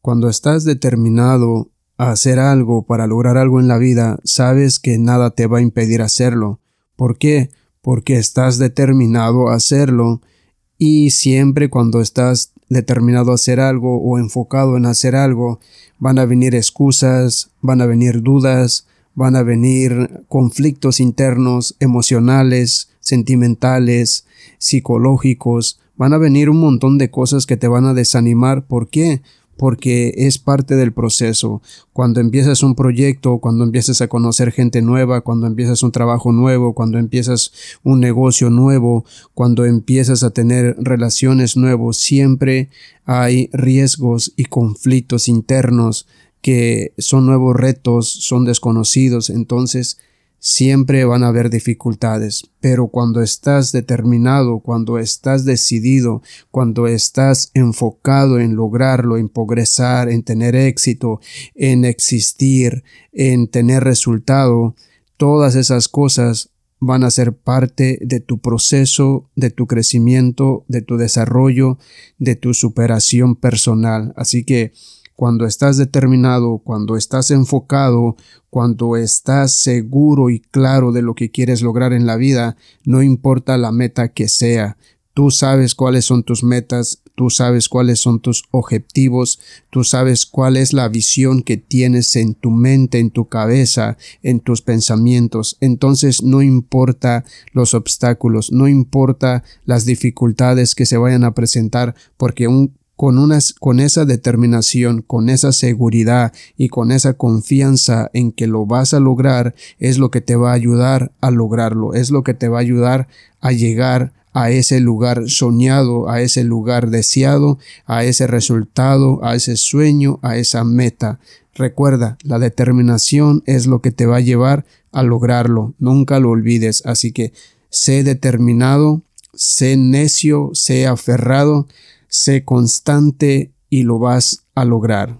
Cuando estás determinado a hacer algo para lograr algo en la vida, sabes que nada te va a impedir hacerlo. ¿Por qué? Porque estás determinado a hacerlo y siempre cuando estás determinado a hacer algo o enfocado en hacer algo, van a venir excusas, van a venir dudas, van a venir conflictos internos, emocionales, sentimentales, psicológicos, van a venir un montón de cosas que te van a desanimar. ¿Por qué? Porque es parte del proceso. Cuando empiezas un proyecto, cuando empiezas a conocer gente nueva, cuando empiezas un trabajo nuevo, cuando empiezas un negocio nuevo, cuando empiezas a tener relaciones nuevos, siempre hay riesgos y conflictos internos que son nuevos retos, son desconocidos. Entonces, Siempre van a haber dificultades, pero cuando estás determinado, cuando estás decidido, cuando estás enfocado en lograrlo, en progresar, en tener éxito, en existir, en tener resultado, todas esas cosas van a ser parte de tu proceso, de tu crecimiento, de tu desarrollo, de tu superación personal. Así que cuando estás determinado, cuando estás enfocado, cuando estás seguro y claro de lo que quieres lograr en la vida, no importa la meta que sea, tú sabes cuáles son tus metas, tú sabes cuáles son tus objetivos, tú sabes cuál es la visión que tienes en tu mente, en tu cabeza, en tus pensamientos. Entonces no importa los obstáculos, no importa las dificultades que se vayan a presentar, porque un con, unas, con esa determinación, con esa seguridad y con esa confianza en que lo vas a lograr, es lo que te va a ayudar a lograrlo, es lo que te va a ayudar a llegar a ese lugar soñado, a ese lugar deseado, a ese resultado, a ese sueño, a esa meta. Recuerda, la determinación es lo que te va a llevar a lograrlo, nunca lo olvides, así que sé determinado, sé necio, sé aferrado, sé constante y lo vas a lograr.